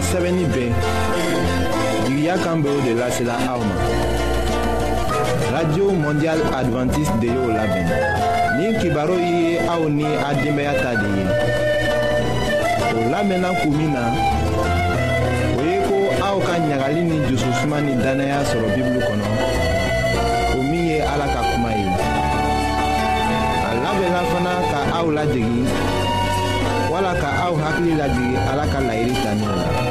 a sɛbɛnni bɛɛ jigiya kan bɛ o de lasela aw ma radio mondial adventiste de y'o labɛn nin kibaru ye aw ni a denbaya ta de ye o lamɛnna kun min na o ye ko aw ka ɲagali ni dususuma ni dannaya sɔrɔ bibulu kɔnɔ o min ye ala ka kuma ye a labɛnna fana ka aw lajigin wala ka aw hakili lajigin ala ka laɲini tanin la.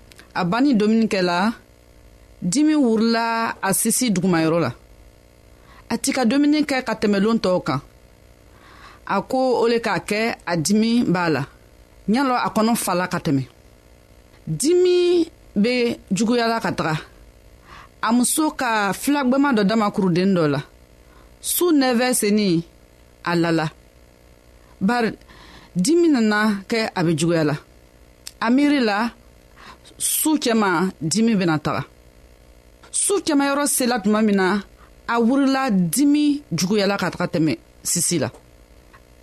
a banni dumuni kɛla dimi wurila a sisi dugumayɔrɔ la a ti ka dumuni kɛ ka tɛmɛlon tɔw kan a ko o le k'a kɛ a dimi b'a la ɲalɔ a kɔnɔ fala ka tɛmɛ dimi bɛ juguyala ka taga a muso ka filagwɛma dɔ dama kuruden dɔ la su nɛfɛ senin a lala bari dimi nana kɛ a bɛ juguya la a miiri la su cɛma dimi bɛna taga su kɛmayɔrɔ sela tuma min na a wurila dimi juguyala ka taga tɛmɛ sisi la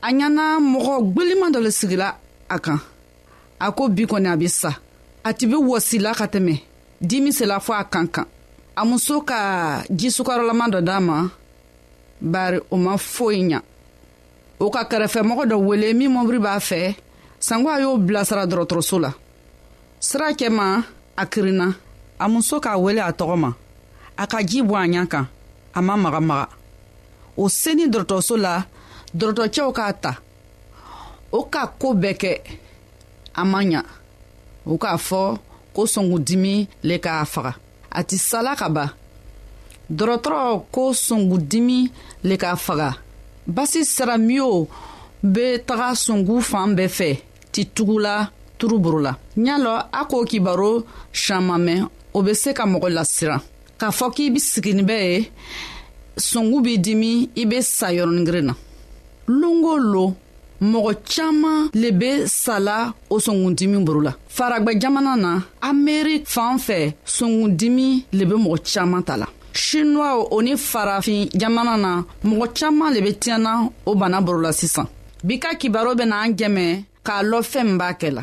a ɲana mɔgɔ gweliman dɔ le sigila a kan a ko bi kɔni a bɛ sa a tɛ bɛ wɔsila ka tɛmɛ dimi sela fɔ a kan kan a muso ka jisukarɔlama dɔ d'a ma bari o ma foyi ɲa o ka kɛrɛfɛmɔgɔ dɔ wele min mɔbiri b'a fɛ sanko a y'o bilasira dɔrɔtɔrɔso la sira cɛma a kirinna a muso k'a wele a tɔgɔ ma a ka ji bɔ a ɲa kan a ma magamaga o seni dɔrɔtɔrɔso la dɔrɔtɔcɛw k'a ta o ka ko bɛɛ kɛ a ma ɲa u k'a fɔ ko sɔngudimi le k'a faga a ti sala ka ban dɔrɔtɔrɔ ko songudimi le k'a faga basi sira miyo be taga songu fan bɛɛ fɛ ti tugula turuburu la ɲa lɔ a k'o kibaro shanmamɛ o be se ka mɔgɔ lasiran k'a fɔ k'i be siginin bɛ ye songu b'i dimi i be sa yɔrɔningirin na lon o lon mɔgɔ caaman le be sala o sɔngundimi boro la faragwɛ jamana na amerik fan fɛ sɔngundimi le be mɔgɔ caaman ta la shinuwaw o ni farafin jamana na mɔgɔ caaman le be tiɲɛna o bana boro la sisan bi ka kibaro bena an jɛmɛ k'a lɔ fɛɛn b'a kɛ la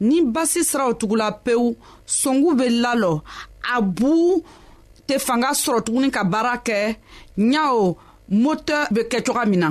ni basi siraw tugula pewu songu bɛ lalɔ a bu tɛ fanga sɔrɔ tuguni ka baara kɛ ɲaw motɛ bɛ kɛ cogoya min na.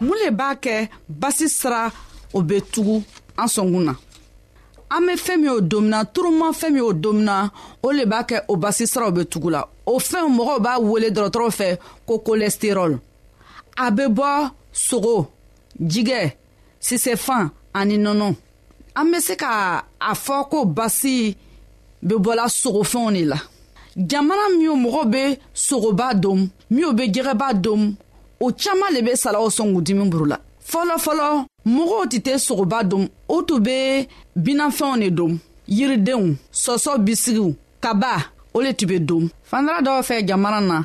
mun le b'a kɛ basi sira o bɛ tugu an sɔnkun na an bɛ fɛn min o domina turuma fɛn min o domina o le b'a kɛ o basi siraw bɛ tugu la o fɛnw mɔgɔw b'a wele dɔgɔtɔrɔw fɛ ko kolɛsiterɔl a bɛ bɔ sogo jigɛ sisɛfan ani nɔnɔ an bɛ se ka a fɔ ko basi bɛ bɔla sogofɛnw de la jamana minnu mɔgɔw bɛ sogoba dom minnu bɛ jɛgɛba dom o caman de bɛ salaw sɔn k'u dimi buru la fɔlɔfɔlɔ mɔgɔw tɛ tɛ sogoba dom o tun bɛ binafɛnw de dom yiridenw sɔsɔ bisigiw kaba o le tun bɛ dom fandara dɔw fɛ jamana na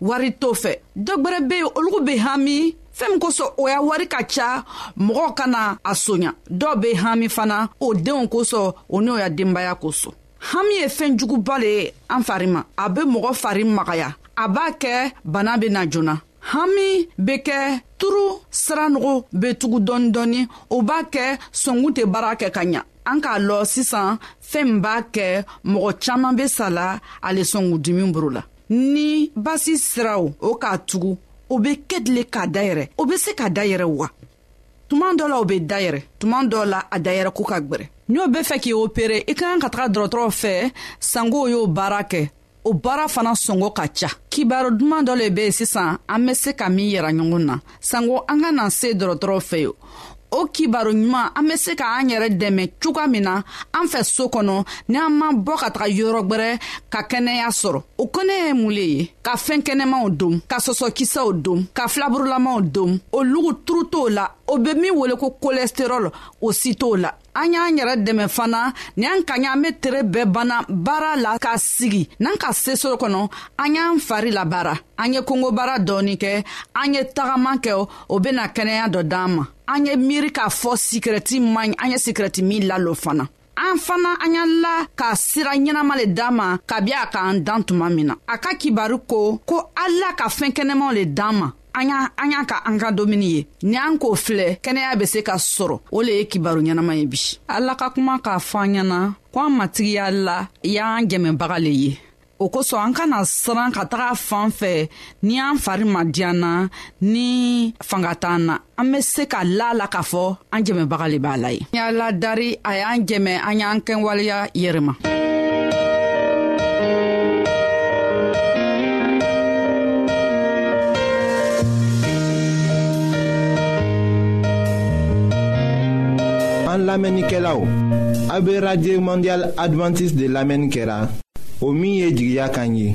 wari t'o fɛ dɔ gwɛrɛ be yen olugu be hami fɛɛn min kosɔn o y'a wari ka ca mɔgɔw kana a soɲa dɔw be hami fana o denw kosɔn o n'o ya denbaya kosɔn hami ye fɛɛn juguba le ye an fari ma a be mɔgɔ fari magaya a b'a kɛ bana be na joona hami be kɛ turu siranogo be tugu dɔɔni dɔɔni o b'a kɛ sɔngun tɛ baara kɛ ka ɲa an k'a lɔ sisan fɛɛn b'a kɛ mɔgɔ caaman be sa la ale sɔngudimi boro la ni basi siraw o k'a tugu o be kedile k'a dayɛrɛ o be se ka dayɛrɛ wa tuman dɔ la o be dayɛrɛ tuman dɔ la a dayɛrɛ ko ka gwɛrɛ n'o be fɛ k'i opere i ka kan ka taga dɔrɔtɔrɔw fɛ sangow y'o baara kɛ o baara fana sɔngɔ ka ca kibaru duman dɔ le be yen sisan an be se ka min yira ɲɔgɔn na sanko an ka na se dɔrɔtɔrɔ fɛ yen o kibaru ɲuman an bɛ se ka an yɛrɛ dɛmɛ cogoya min na an fɛ so kɔnɔ ni an ma bɔ ka taga yɔrɔ gbɛrɛ ka kɛnɛya sɔrɔ o kɔnɛ ye mun le ye ka fɛn kɛnɛmaw don ka sɔsɔkisɛw don ka filaburulamaw don o lugu turu t'o la o bɛ min wele ko kolɛsterɔl o si t'o la an y'an yɛrɛ dɛmɛ fana ni an ka ɲa an be tere bɛɛ banna baara la ka sigi n'an ka sesoro kɔnɔ an y'an fari labaara an ye kongobara dɔɔni kɛ an ye tagaman kɛ o bena kɛnɛya dɔ d'an ma an ye miiri k'a fɔ sikirɛti man ɲi an ye sikirɛti min lalo fana an fana an y'an la ka sira ɲɛnama le d'an ma kabi a k'an dan tuma min na a ka kibaru ko ko ala ka fɛɛn kɛnɛmaw le d'an ma an y'a an y'a ka an ka domuni ye ni an k'o filɛ kɛnɛya bɛ se ka sɔrɔ o le ye kibaru ɲɛnama ye bi ala ka kuma k'a fɔ an ɲɛna ko an matigiya la y'an jɛmɛbaga le ye o kosɔn an kana siran ka taga fan fɛ ni an fari ma diyan na ni fanga t'an na an bɛ se ka la la k'a fɔ an jɛmɛbaga le b'a la ye y'a ladari a y'an jɛmɛ an y'an kɛwaleya yɛrɛma an lamɛnnikɛlaw a be radio mondial advantiste de lamɛnni kɛra o min ye jigiya kan ye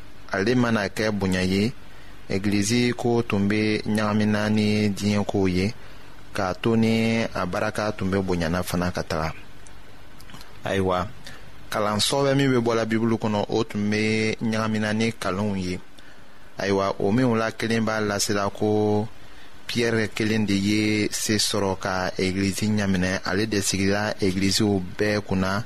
ale mana kɛ bonya ye egilizi ko tun bɛ ɲagamina ni diɲɛ kow ye k'a to ni a baraka tun bɛ bonyana fana ka taga ayiwa kalan sɔbɛ min bɛ bɔla bibulu kɔnɔ o tun bɛ ɲagamina ni kalonw ye ayiwa o minw la kelen b'a lasela ko piyɛrɛ kelen de ye se sɔrɔ ka egilizi ɲaminɛ ale de sigila egiliziw bɛɛ kunna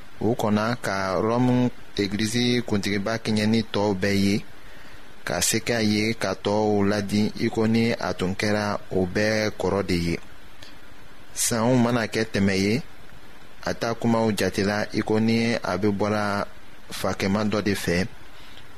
u kɔnna ka rɔmu egilizi kuntigiba kɛɲɛ ni tɔw bɛɛ ye ka se k'a ye ka tɔɔw ladi i ko ni a tun kɛra o bɛɛ kɔrɔ de ye sanw mana kɛ tɛmɛ ye a ta kumaw jatela i ko ni a bɛ bɔra fakɛma dɔ de fɛ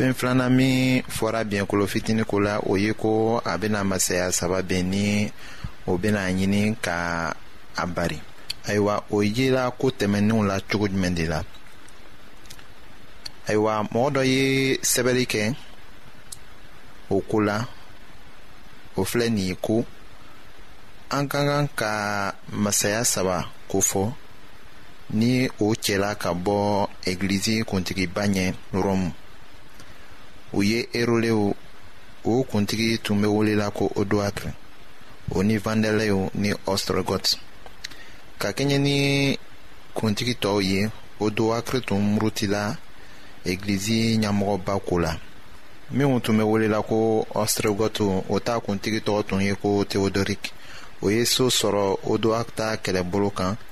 fɛn filanan min fɔra biɲɛkolo fitini ko la o ye ko a bɛna masaya saba bɛn ni o bɛna ɲini ka a bari ayiwa o yela ko tɛmɛnenw la cogo jumɛn de la ayiwa mɔgɔ dɔ ye sɛbɛnni kɛ o ko la o filɛ nin ye ko an ka kan ka masaya saba ko fɔ ni o cɛla ka bɔ egilizi kuntigiba ɲɛ rɔmu u ye erolew o kuntigi tun bɛ welela ko odoatre o ni vandɛlɛw ni ɔstrɔgɔt ka kɛɲɛ ni kuntigi tɔw ye odoatre tun murutila egilizi ɲɛmɔgɔba ko la minnu tun bɛ welela ko ɔstrɔgɔt o ta kuntigi tɔgɔ tun ye ko teodorik o ye so sɔrɔ odoakta kɛlɛbolo kan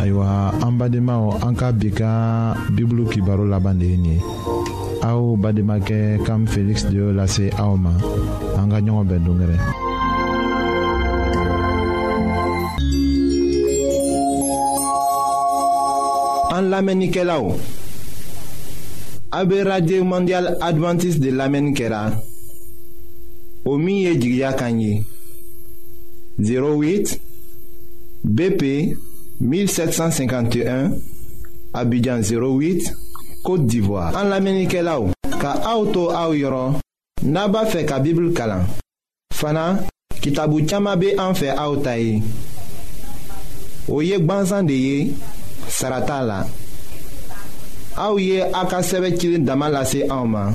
ayiwa an badenmaw an ka bi ka bibulu kibaro laban de ye nin ye aw bademakɛ kam feliksi de y'o lase aw ma an ka ɲɔgɔn bɛn dongɛrɛ an lamɛnnikɛlaw a bɛ radio mondial adventiste de lamɛnni kɛra o min ye jigiya kan ye 08 BP 1751, Abidjan 08, Côte d'Ivoire. En l'Amérique là ka auto au yoro, naba fe ka Bible kalan. Fana, kitabu chama be en fe aotaye. Oye gbanzan de ye, sarata la. Aouye aka sebe kilin dama lase en